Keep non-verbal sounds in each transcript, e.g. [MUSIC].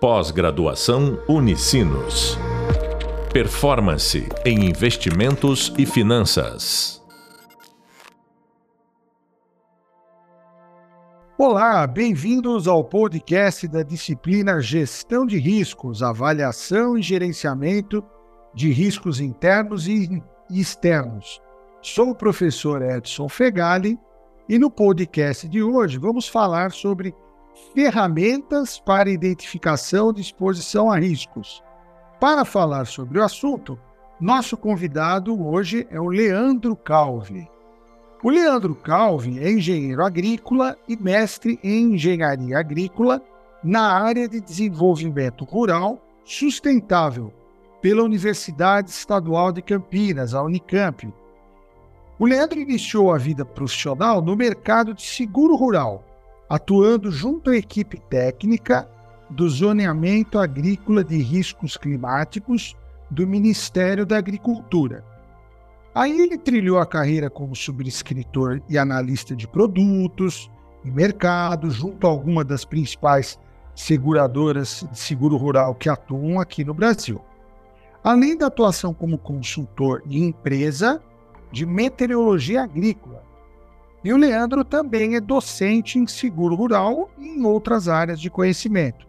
Pós-graduação Unicinos. Performance em investimentos e finanças. Olá, bem-vindos ao podcast da disciplina Gestão de Riscos, Avaliação e Gerenciamento de Riscos Internos e Externos. Sou o professor Edson Fegali e no podcast de hoje vamos falar sobre ferramentas para identificação de exposição a riscos. Para falar sobre o assunto, nosso convidado hoje é o Leandro Calvi. O Leandro Calvi é engenheiro agrícola e mestre em engenharia agrícola na área de desenvolvimento rural sustentável pela Universidade Estadual de Campinas, a Unicamp. O Leandro iniciou a vida profissional no mercado de seguro rural, atuando junto à equipe técnica do Zoneamento Agrícola de Riscos Climáticos do Ministério da Agricultura. Aí ele trilhou a carreira como subscritor e analista de produtos e mercado, junto a alguma das principais seguradoras de seguro rural que atuam aqui no Brasil. Além da atuação como consultor em empresa de meteorologia agrícola, e o Leandro também é docente em seguro rural e em outras áreas de conhecimento.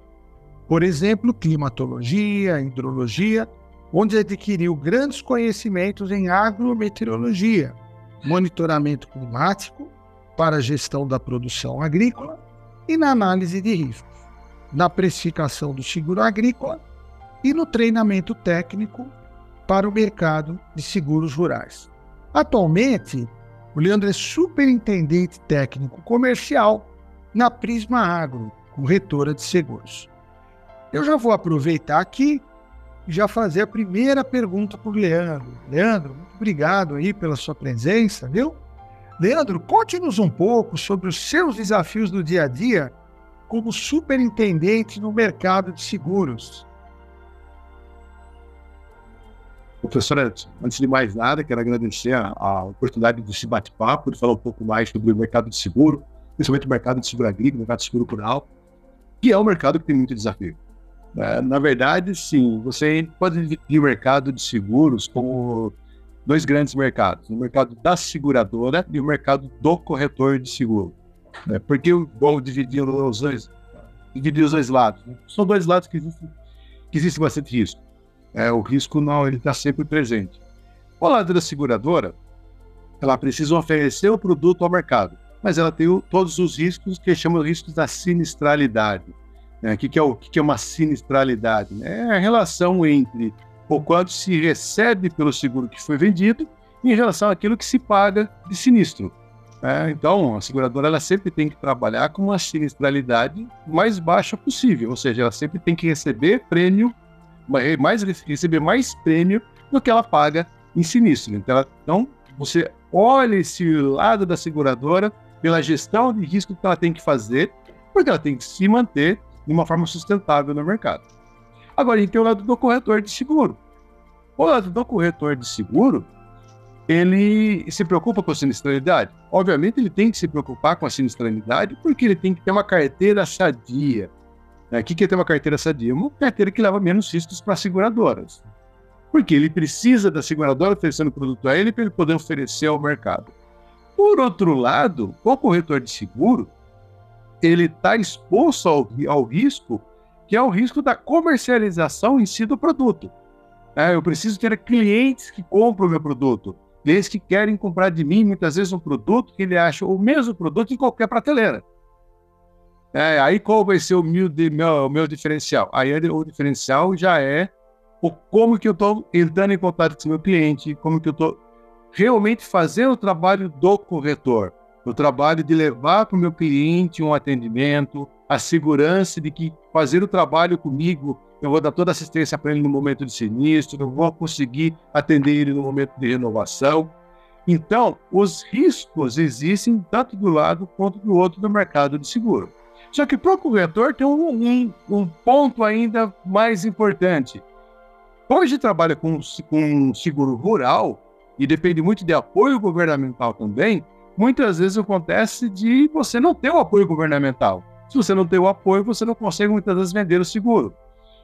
Por exemplo, climatologia, hidrologia, onde adquiriu grandes conhecimentos em agrometeorologia, monitoramento climático para a gestão da produção agrícola e na análise de riscos, na precificação do seguro agrícola e no treinamento técnico para o mercado de seguros rurais. Atualmente, o Leandro é superintendente técnico comercial na Prisma Agro, corretora de seguros. Eu já vou aproveitar aqui e já fazer a primeira pergunta para o Leandro. Leandro, muito obrigado aí pela sua presença, viu? Leandro, conte-nos um pouco sobre os seus desafios do dia a dia como superintendente no mercado de seguros. Professor Edson, antes de mais nada, quero agradecer a, a oportunidade desse bate-papo, de falar um pouco mais sobre o mercado de seguro, principalmente o mercado de seguro agrícola, o mercado de seguro rural, que é um mercado que tem muito desafio. É, na verdade, sim, você pode dividir o mercado de seguros como dois grandes mercados: o mercado da seguradora e o mercado do corretor de seguro. É, porque eu vou dividir os dois, dividir os dois lados. São dois lados que existem, que existe bastante risco. É, o risco não, ele está sempre presente. O lado da seguradora, ela precisa oferecer o produto ao mercado, mas ela tem o, todos os riscos que chamam de riscos da sinistralidade. Né? O que, que, é o que, que é uma sinistralidade? É a relação entre o quanto se recebe pelo seguro que foi vendido em relação àquilo que se paga de sinistro. É, então, a seguradora ela sempre tem que trabalhar com uma sinistralidade mais baixa possível, ou seja, ela sempre tem que receber prêmio mais, receber mais prêmio do que ela paga em sinistro. Então, então, você olha esse lado da seguradora pela gestão de risco que ela tem que fazer, porque ela tem que se manter de uma forma sustentável no mercado. Agora, a gente tem o lado do corretor de seguro. O lado do corretor de seguro, ele se preocupa com a sinistralidade? Obviamente, ele tem que se preocupar com a sinistralidade porque ele tem que ter uma carteira sadia. O que é ter uma carteira sadia? Uma carteira que leva menos riscos para as seguradoras. Porque ele precisa da seguradora oferecendo produto a ele para ele poder oferecer ao mercado. Por outro lado, o corretor de seguro, ele está exposto ao, ao, risco, que é o risco da comercialização em si do produto. É, eu preciso ter clientes que compram o meu produto, clientes que querem comprar de mim, muitas vezes, um produto que ele acha o mesmo produto em qualquer prateleira. É, aí qual vai ser o meu, meu, diferencial? Aí o diferencial já é o como que eu estou entrando em contato com o meu cliente, como que eu estou realmente fazendo o trabalho do corretor, o trabalho de levar para o meu cliente um atendimento, a segurança de que fazer o trabalho comigo, eu vou dar toda a assistência para ele no momento de sinistro, eu vou conseguir atender ele no momento de renovação. Então, os riscos existem tanto do lado quanto do outro do mercado de seguro. Só que para o corretor tem um, um, um, ponto ainda mais importante. Hoje trabalha com, com seguro rural e depende muito de apoio governamental também. Muitas vezes acontece de você não ter o apoio governamental. Se você não tem o apoio, você não consegue muitas vezes vender o seguro.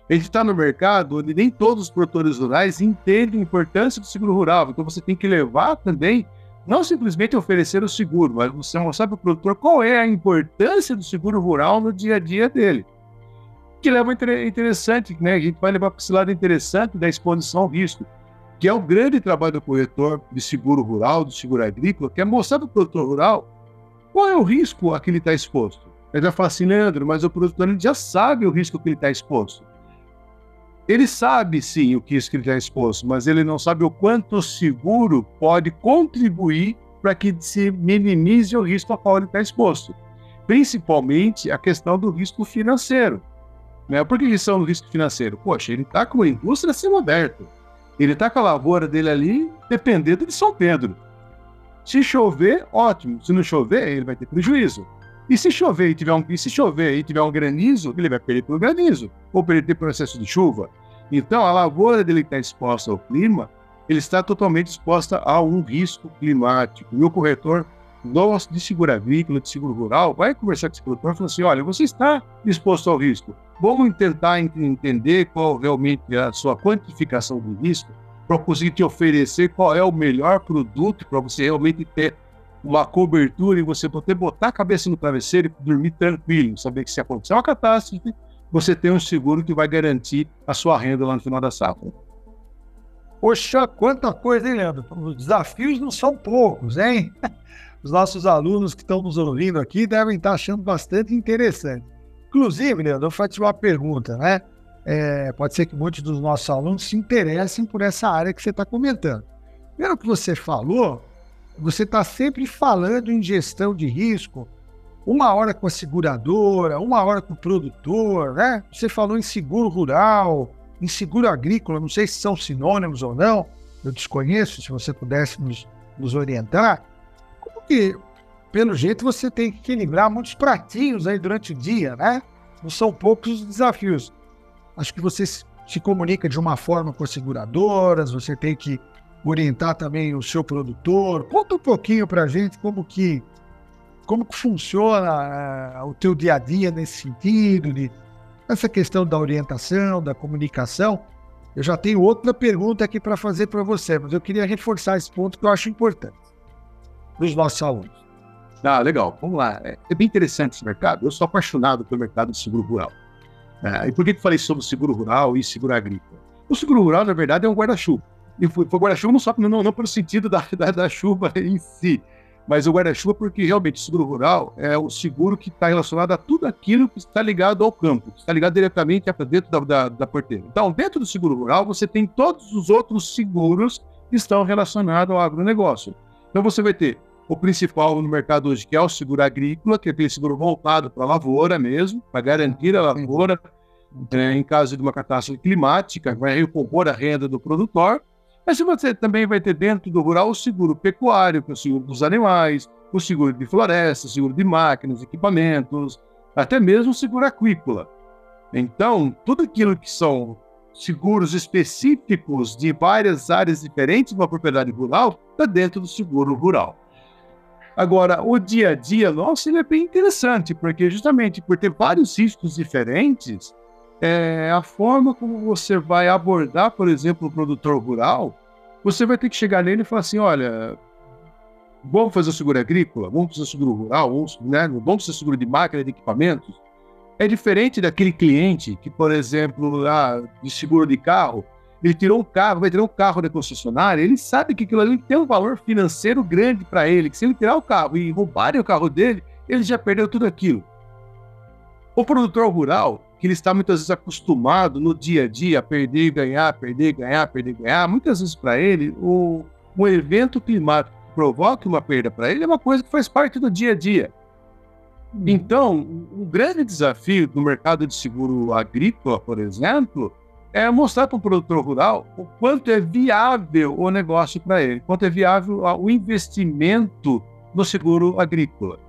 A gente está no mercado onde nem todos os produtores rurais entendem a importância do seguro rural. Então você tem que levar também, não simplesmente oferecer o seguro, mas você mostrar para o produtor qual é a importância do seguro rural no dia a dia dele. Que leva interessante, né? A gente vai levar para esse lado interessante da exposição ao risco, que é o grande trabalho do corretor de seguro rural, do seguro agrícola, que é mostrar para o produtor rural qual é o risco a que ele está exposto. Ele já fala assim, Leandro, mas o produtor já sabe o risco que ele está exposto. Ele sabe sim o que isso está exposto, mas ele não sabe o quanto o seguro pode contribuir para que se minimize o risco a qual ele está exposto. Principalmente a questão do risco financeiro. Né? Por que questão do risco financeiro? Poxa, ele está com a indústria sendo aberta. Ele está com a lavoura dele ali dependendo de São Pedro. Se chover, ótimo. Se não chover, ele vai ter prejuízo. E se chover e tiver um, e se chover e tiver um granizo, ele vai perder pelo granizo, ou perder pelo processo de chuva. Então, a lavoura dele está exposta ao clima, ele está totalmente exposta a um risco climático. E o corretor nosso de seguro agrícola, de seguro rural, vai conversar com esse produtor e falar assim: olha, você está exposto ao risco. Vamos tentar entender qual realmente é a sua quantificação do risco para conseguir te oferecer qual é o melhor produto para você realmente ter uma cobertura e você poder botar a cabeça no travesseiro e dormir tranquilo, saber que se acontecer uma catástrofe, você tem um seguro que vai garantir a sua renda lá no final da safra. Poxa, quanta coisa, hein, Leandro? Os desafios não são poucos, hein? [LAUGHS] Os nossos alunos que estão nos ouvindo aqui devem estar achando bastante interessante. Inclusive, Leandro, eu faço uma pergunta, né? É, pode ser que muitos dos nossos alunos se interessem por essa área que você está comentando. Pelo que você falou, você está sempre falando em gestão de risco, uma hora com a seguradora, uma hora com o produtor, né? Você falou em seguro rural, em seguro agrícola, não sei se são sinônimos ou não, eu desconheço, se você pudesse nos, nos orientar. Como que, pelo jeito, você tem que equilibrar muitos pratinhos aí durante o dia, né? Não são poucos os desafios. Acho que você se comunica de uma forma com as seguradoras, você tem que orientar também o seu produtor. Conta um pouquinho para a gente como que como que funciona uh, o teu dia a dia nesse sentido, de essa questão da orientação, da comunicação. Eu já tenho outra pergunta aqui para fazer para você, mas eu queria reforçar esse ponto que eu acho importante para os nossos alunos. Ah, legal. Vamos lá. É, é bem interessante esse mercado. Eu sou apaixonado pelo mercado de seguro rural. É, e por que eu falei sobre seguro rural e seguro agrícola? O seguro rural, na verdade, é um guarda-chuva. E foi, foi guarda-chuva não só não, não pelo sentido da, da, da chuva em si, mas o guarda-chuva porque realmente o seguro rural é o seguro que está relacionado a tudo aquilo que está ligado ao campo, que está ligado diretamente dentro da, da, da porteira. Então, dentro do seguro rural, você tem todos os outros seguros que estão relacionados ao agronegócio. Então, você vai ter o principal no mercado hoje, que é o seguro agrícola, que é aquele seguro voltado para a lavoura mesmo, para garantir a lavoura é, em caso de uma catástrofe climática, vai recompor a renda do produtor. Mas você também vai ter dentro do rural o seguro pecuário, que é o seguro dos animais, o seguro de floresta, o seguro de máquinas, equipamentos, até mesmo o seguro aquícola. Então, tudo aquilo que são seguros específicos de várias áreas diferentes de uma propriedade rural está dentro do seguro rural. Agora, o dia a dia nosso ele é bem interessante, porque justamente por ter vários riscos diferentes, é, a forma como você vai abordar, por exemplo, o produtor rural, você vai ter que chegar nele e falar assim: olha, vamos fazer seguro agrícola, vamos fazer seguro rural, vamos, né, vamos fazer seguro de máquina, de equipamentos. É diferente daquele cliente que, por exemplo, ah, de seguro de carro, ele tirou um carro, vai tirar um carro da concessionária, ele sabe que aquilo ali tem um valor financeiro grande para ele, que se ele tirar o carro e roubarem o carro dele, ele já perdeu tudo aquilo. O produtor rural, que ele está muitas vezes acostumado no dia a dia a perder e ganhar, perder e ganhar, perder e ganhar, muitas vezes para ele, o, um evento climático que provoque uma perda para ele é uma coisa que faz parte do dia a dia. Hum. Então, o grande desafio no mercado de seguro agrícola, por exemplo, é mostrar para o produtor rural o quanto é viável o negócio para ele, quanto é viável o investimento no seguro agrícola.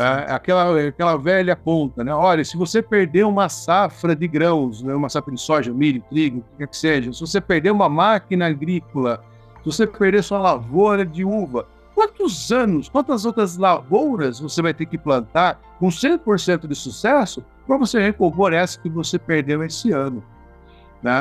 É, aquela, aquela velha conta, né? Olha, se você perder uma safra de grãos, né? uma safra de soja, milho, trigo, o que quer que seja, se você perder uma máquina agrícola, se você perder sua lavoura de uva, quantos anos, quantas outras lavouras você vai ter que plantar com 100% de sucesso para você recompor essa que você perdeu esse ano? Né?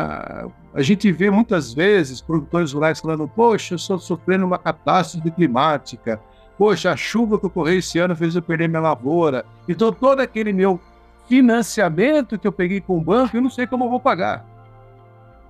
A gente vê muitas vezes produtores rurais falando: Poxa, eu estou sofrendo uma catástrofe climática. Poxa, a chuva que ocorreu esse ano fez eu perder minha lavoura. Então, todo aquele meu financiamento que eu peguei com o banco, eu não sei como eu vou pagar.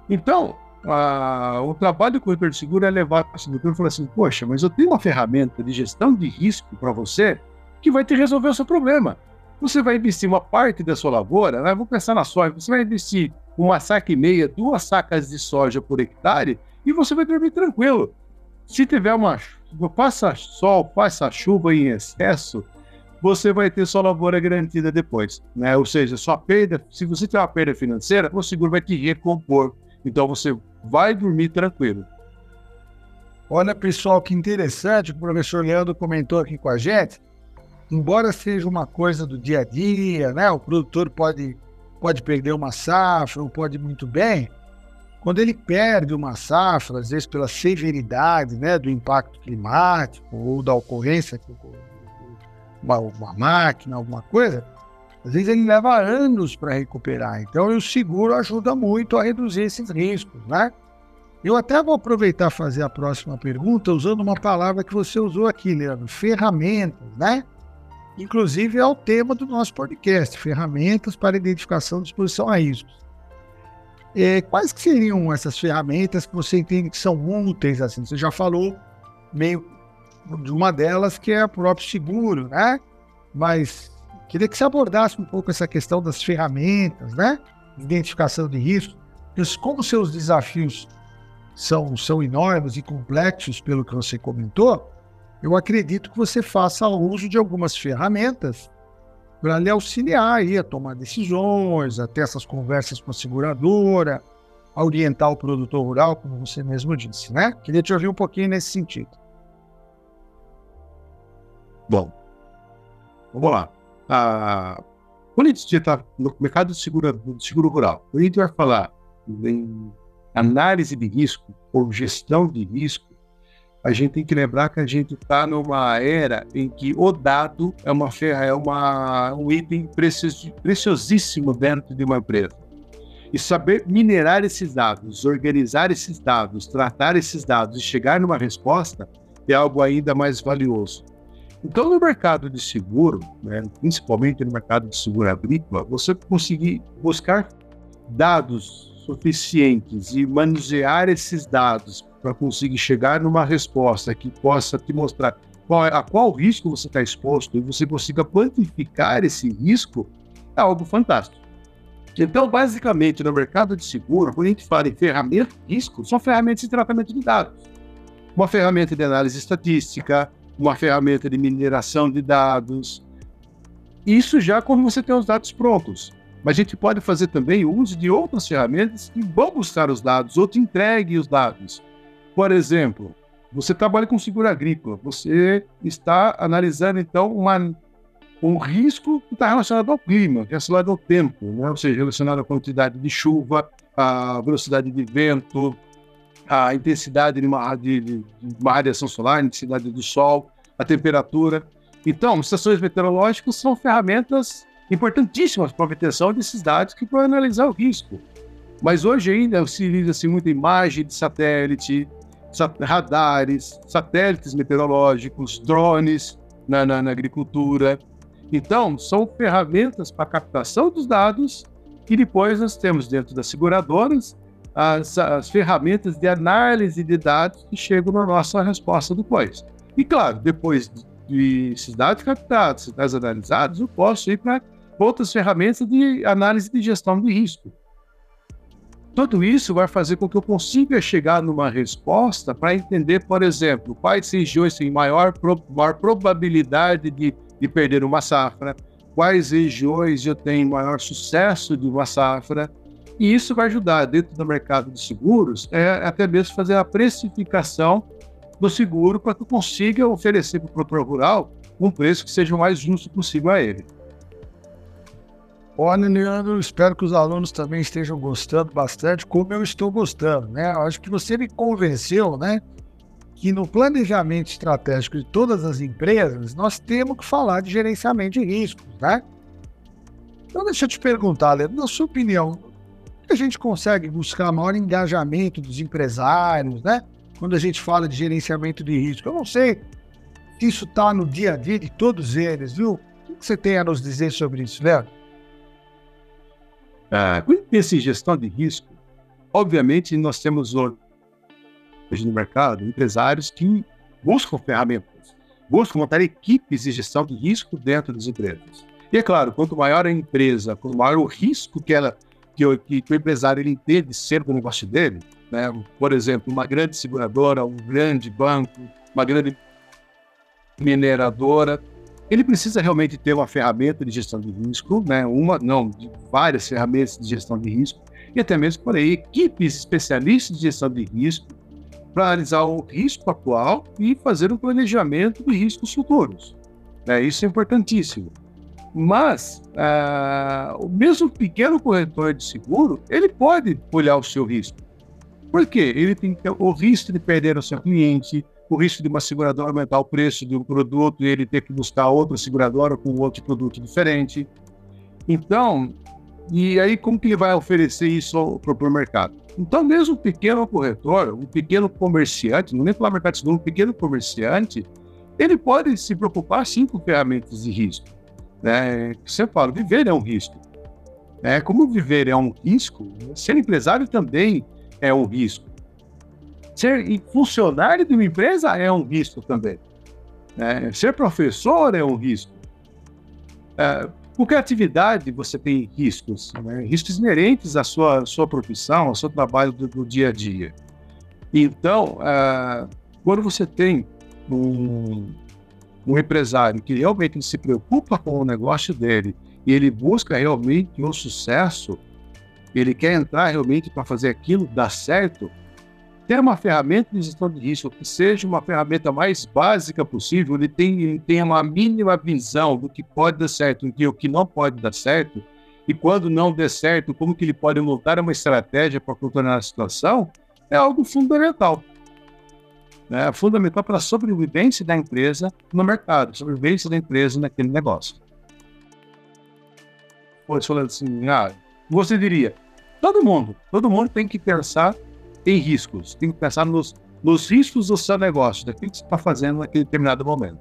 Então, a, o trabalho do corretor de seguro é levar para o seguro e falar assim: Poxa, mas eu tenho uma ferramenta de gestão de risco para você que vai te resolver o seu problema. Você vai investir uma parte da sua lavoura, né? vou pensar na soja, você vai investir uma saca e meia, duas sacas de soja por hectare e você vai dormir tranquilo. Se tiver uma passa sol, passa chuva em excesso, você vai ter sua lavoura garantida depois, né? Ou seja, sua perda, se você tiver uma perda financeira, o seguro vai te recompor. Então você vai dormir tranquilo. Olha, pessoal, que interessante, o professor Leandro comentou aqui com a gente. Embora seja uma coisa do dia a dia, né? O produtor pode pode perder uma safra ou pode muito bem. Quando ele perde uma safra, às vezes pela severidade né, do impacto climático ou da ocorrência de uma, uma máquina, alguma coisa, às vezes ele leva anos para recuperar. Então o seguro ajuda muito a reduzir esses riscos, né? Eu até vou aproveitar fazer a próxima pergunta usando uma palavra que você usou aqui, Leandro, ferramentas, né? Inclusive é o tema do nosso podcast, ferramentas para identificação de exposição a riscos. É, quais que seriam essas ferramentas que você entende que são úteis? Assim, você já falou meio de uma delas que é o próprio seguro, né? Mas queria que você abordasse um pouco essa questão das ferramentas, né? Identificação de riscos. Como seus desafios são, são enormes e complexos, pelo que você comentou, eu acredito que você faça uso de algumas ferramentas para lhe auxiliar aí a tomar decisões, a ter essas conversas com a seguradora, a orientar o produtor rural, como você mesmo disse, né? Queria te ouvir um pouquinho nesse sentido. Bom, vamos lá. Ah, quando a gente está no mercado de seguro, de seguro rural, a gente vai falar em análise de risco ou gestão de risco, a gente tem que lembrar que a gente está numa era em que o dado é, uma, é uma, um item preciosíssimo dentro de uma empresa. E saber minerar esses dados, organizar esses dados, tratar esses dados e chegar numa resposta é algo ainda mais valioso. Então, no mercado de seguro, né, principalmente no mercado de seguro agrícola, você conseguir buscar dados suficientes e manusear esses dados para conseguir chegar numa resposta que possa te mostrar qual é, a qual risco você está exposto e você consiga quantificar esse risco, é algo fantástico. Então, basicamente, no mercado de seguro, quando a gente fala em ferramentas de risco, são ferramentas de tratamento de dados. Uma ferramenta de análise estatística, uma ferramenta de mineração de dados. Isso já quando você tem os dados prontos. Mas a gente pode fazer também uso de outras ferramentas que vão buscar os dados ou te entregue os dados. Por exemplo, você trabalha com seguro agrícola, você está analisando então uma, um risco que está relacionado ao clima, relacionado ao tempo, né? ou seja, relacionado à quantidade de chuva, à velocidade de vento, à intensidade de uma, de, de uma radiação solar, intensidade do sol, a temperatura. Então, estações meteorológicas são ferramentas importantíssimas para a obtenção desses dados que vão analisar o risco. Mas hoje ainda se utiliza-se muita imagem de satélite, radares, satélites meteorológicos, drones na, na, na agricultura. Então, são ferramentas para captação dos dados e depois nós temos dentro das seguradoras as, as, ferramentas de análise de dados que chegam na nossa resposta depois. E claro, depois de dados captados, dados analisados, eu posso ir para outras ferramentas de análise de gestão de risco. Tudo isso vai fazer com que eu consiga chegar numa resposta para entender, por exemplo, quais regiões têm maior, maior probabilidade de, de perder uma safra, quais regiões eu tenho maior sucesso de uma safra. E isso vai ajudar, dentro do mercado de seguros, é, até mesmo fazer a precificação do seguro para que eu consiga oferecer para o produtor rural um preço que seja o mais justo possível a ele. Olha, Leandro, espero que os alunos também estejam gostando bastante, como eu estou gostando, né? Acho que você me convenceu, né? que no planejamento estratégico de todas as empresas, nós temos que falar de gerenciamento de riscos, né? Então, deixa eu te perguntar, Leandro, na sua opinião, a gente consegue buscar maior engajamento dos empresários, né? Quando a gente fala de gerenciamento de risco. Eu não sei se isso está no dia a dia de todos eles, viu? O que você tem a nos dizer sobre isso, Leandro? Ah, quando pensa em gestão de risco, obviamente nós temos hoje no mercado empresários que buscam ferramentas, buscam montar equipes de gestão de risco dentro das empresas. E é claro, quanto maior a empresa, quanto maior o risco que ela que o, que o empresário ele entende ser do negócio dele, né? por exemplo, uma grande seguradora, um grande banco, uma grande mineradora, ele precisa realmente ter uma ferramenta de gestão de risco, né? uma, não, várias ferramentas de gestão de risco, e até mesmo, por aí, equipes especialistas de gestão de risco para analisar o risco atual e fazer um planejamento de riscos futuros. Né? Isso é importantíssimo. Mas uh, o mesmo pequeno corretor de seguro, ele pode olhar o seu risco. Por quê? Ele tem o risco de perder o seu cliente, o risco de uma seguradora aumentar o preço de um produto e ele ter que buscar outra seguradora com outro produto diferente. Então, e aí como que ele vai oferecer isso para o mercado? Então, mesmo um pequeno corretor, um pequeno comerciante, não nem falar mercado de seguro, um pequeno comerciante, ele pode se preocupar sim com ferramentas de risco. Né? Você fala, viver é um risco. É, como viver é um risco, ser empresário também é um risco. Ser funcionário de uma empresa é um risco também. É, ser professor é um risco. É, qualquer atividade você tem riscos, né? riscos inerentes à sua, sua profissão, ao seu trabalho do, do dia a dia. Então, é, quando você tem um, um empresário que realmente se preocupa com o negócio dele e ele busca realmente o sucesso, ele quer entrar realmente para fazer aquilo dar certo, ter uma ferramenta de gestão de risco que seja uma ferramenta mais básica possível, ele tem, ele tem uma mínima visão do que pode dar certo e o que não pode dar certo, e quando não der certo, como que ele pode montar uma estratégia para contornar a situação, é algo fundamental. É fundamental para a sobrevivência da empresa no mercado, sobrevivência da empresa naquele negócio. Pois falando assim, ah, você diria, todo mundo, todo mundo tem que pensar tem riscos, tem que pensar nos, nos riscos do seu negócio, daquilo que você está fazendo naquele determinado momento.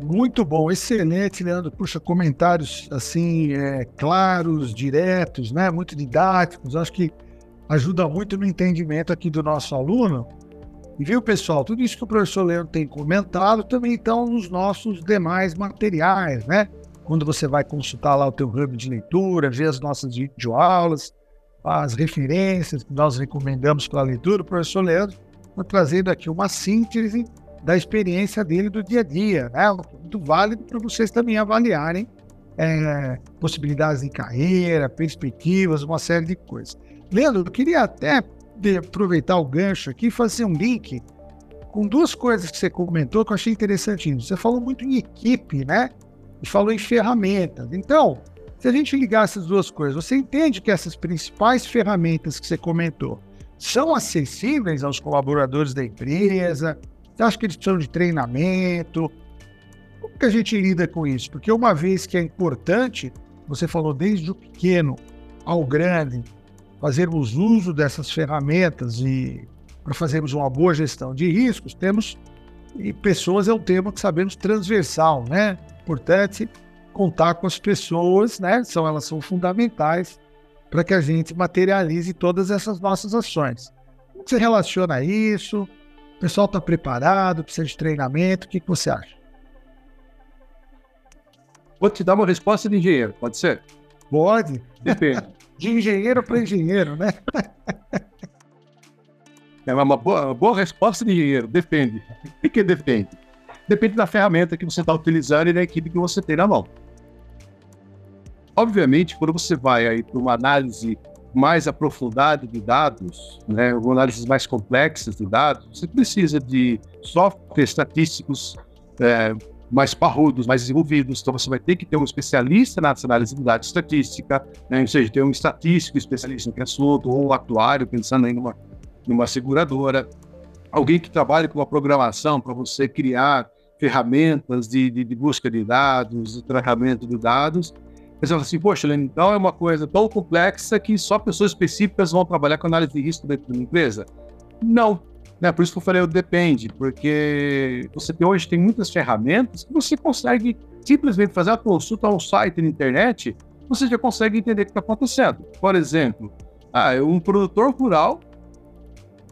Muito bom, excelente, Leandro. Puxa, comentários assim, é, claros, diretos, né? Muito didáticos. Acho que ajuda muito no entendimento aqui do nosso aluno. E viu, pessoal, tudo isso que o professor Leandro tem comentado também estão nos nossos demais materiais, né? Quando você vai consultar lá o teu hub de leitura, ver as nossas videoaulas, as referências que nós recomendamos para a leitura, o professor Leandro está trazendo aqui uma síntese da experiência dele do dia a dia, né? Muito válido para vocês também avaliarem é, possibilidades de carreira, perspectivas, uma série de coisas. Leandro, eu queria até aproveitar o gancho aqui e fazer um link com duas coisas que você comentou que eu achei interessantinho. Você falou muito em equipe, né? E falou em ferramentas. Então, se a gente ligar essas duas coisas, você entende que essas principais ferramentas que você comentou são acessíveis aos colaboradores da empresa? Você acha que eles precisam de treinamento? Como que a gente lida com isso? Porque uma vez que é importante, você falou desde o pequeno ao grande, fazermos uso dessas ferramentas e para fazermos uma boa gestão de riscos, temos e pessoas é um tema que sabemos transversal, né? Importante contar com as pessoas, né? São, elas são fundamentais para que a gente materialize todas essas nossas ações. Como você relaciona isso? O pessoal está preparado? Precisa de treinamento? O que, que você acha? Vou te dar uma resposta de engenheiro, pode ser? Pode. Depende. [LAUGHS] De engenheiro para engenheiro, né? É uma boa, uma boa resposta de engenheiro. Depende. O que depende? Depende da ferramenta que você está utilizando e da equipe que você tem na mão. Obviamente, quando você vai aí para uma análise mais aprofundada de dados, né, uma análise mais complexa de dados, você precisa de softwares estatísticos é, mais parrudos, mais desenvolvidos. Então, você vai ter que ter um especialista na análise de dados estatística, né, ou seja, ter um estatístico especialista no assunto, ou um atuário, pensando em numa, numa seguradora. alguém que trabalhe com a programação para você criar ferramentas de, de, de, busca de dados, de tratamento de dados. Você fala assim, poxa, então é uma coisa tão complexa que só pessoas específicas vão trabalhar com análise de risco dentro de uma empresa? Não. Né? Por isso que eu falei, depende, porque você tem, hoje tem muitas ferramentas que você consegue simplesmente fazer a consulta a um site na internet, você já consegue entender o que está acontecendo. Por exemplo, ah, um produtor rural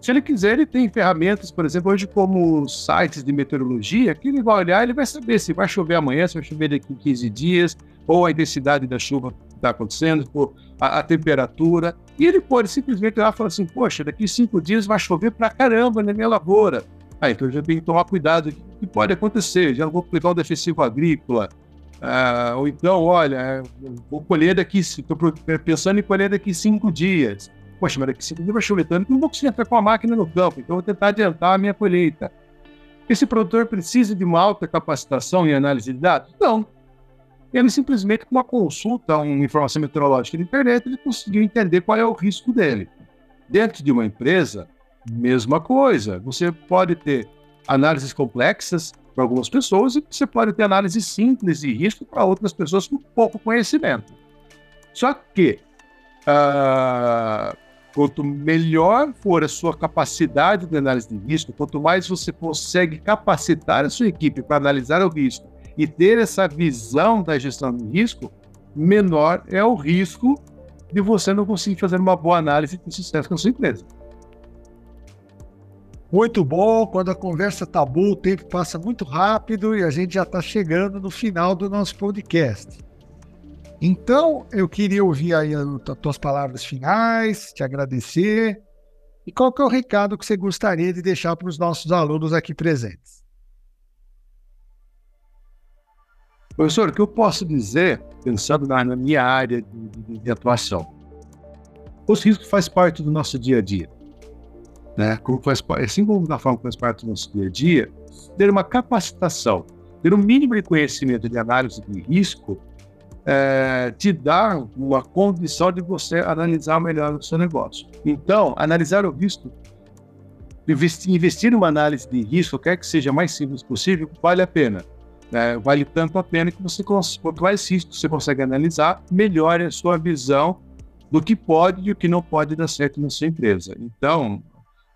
se ele quiser, ele tem ferramentas, por exemplo, hoje como sites de meteorologia, que ele vai olhar ele vai saber se vai chover amanhã, se vai chover daqui a 15 dias, ou a intensidade da chuva está acontecendo, ou a, a, temperatura. E ele pode simplesmente e falar assim, poxa, daqui cinco dias vai chover pra caramba na minha lavoura. Ah, então já tem que tomar cuidado, o que pode acontecer? Já vou aplicar um defensivo agrícola, ah, ou então, olha, vou colher daqui, estou pensando em colher daqui cinco dias. Poxa, mas cinco dias vai tanto que não vou conseguir entrar com a máquina no campo, então vou tentar adiantar a minha colheita. Esse produtor precisa de uma alta capacitação em análise de dados? Não. Ele simplesmente, com uma consulta, uma informação meteorológica na internet, ele conseguiu entender qual é o risco dele. Dentro de uma empresa, mesma coisa. Você pode ter análises complexas para algumas pessoas e você pode ter análises simples de risco para outras pessoas com pouco conhecimento. Só que uh, Quanto melhor for a sua capacidade de análise de risco, quanto mais você consegue capacitar a sua equipe para analisar o risco e ter essa visão da gestão de risco, menor é o risco de você não conseguir fazer uma boa análise de sucesso com a sua empresa. Muito bom, quando a conversa tá boa, o tempo passa muito rápido e a gente já está chegando no final do nosso podcast. Então, eu queria ouvir aí as tuas palavras finais, te agradecer. E qual que é o recado que você gostaria de deixar para os nossos alunos aqui presentes? Professor, o que eu posso dizer, pensando na, na minha área de, de, atuação? Os riscos fazem parte do nosso dia a dia. Né? Como faz, assim como da forma que faz parte do nosso dia a dia, ter uma capacitação, ter um mínimo de conhecimento de análise de risco é, te dá uma condição de você analisar melhor o seu negócio. Então, analisar o risco, investir, investir numa análise de risco, quer que seja mais simples possível, vale a pena. É, vale tanto a pena que você, quanto mais risco você consegue analisar, melhor a sua visão do que pode e o que não pode dar certo na sua empresa. Então,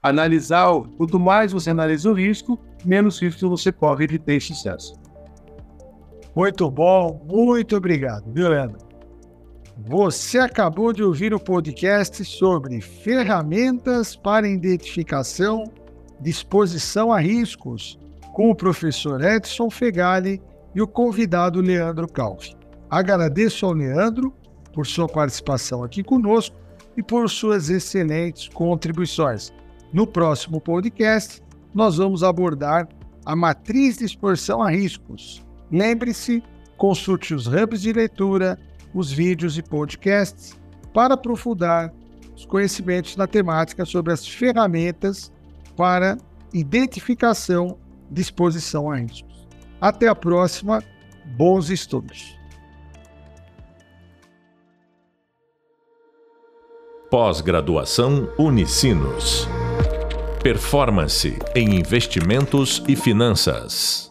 analisar, quanto mais você analisa o risco, menos risco você corre de ter sucesso. Muito bom, muito obrigado, viu, Leandro? Você acabou de ouvir o podcast sobre ferramentas para identificação de exposição a riscos com o professor Edson Fegali e o convidado Leandro Calvi. Agradeço ao Leandro por sua participação aqui conosco e por suas excelentes contribuições. No próximo podcast, nós vamos abordar a matriz de exposição a riscos Lembre-se, consulte os hubs de leitura, os vídeos e podcasts para aprofundar os conhecimentos na temática sobre as ferramentas para identificação de exposição a riscos. Até a próxima, bons estudos. Pós-graduação Unicinos. Performance em investimentos e finanças.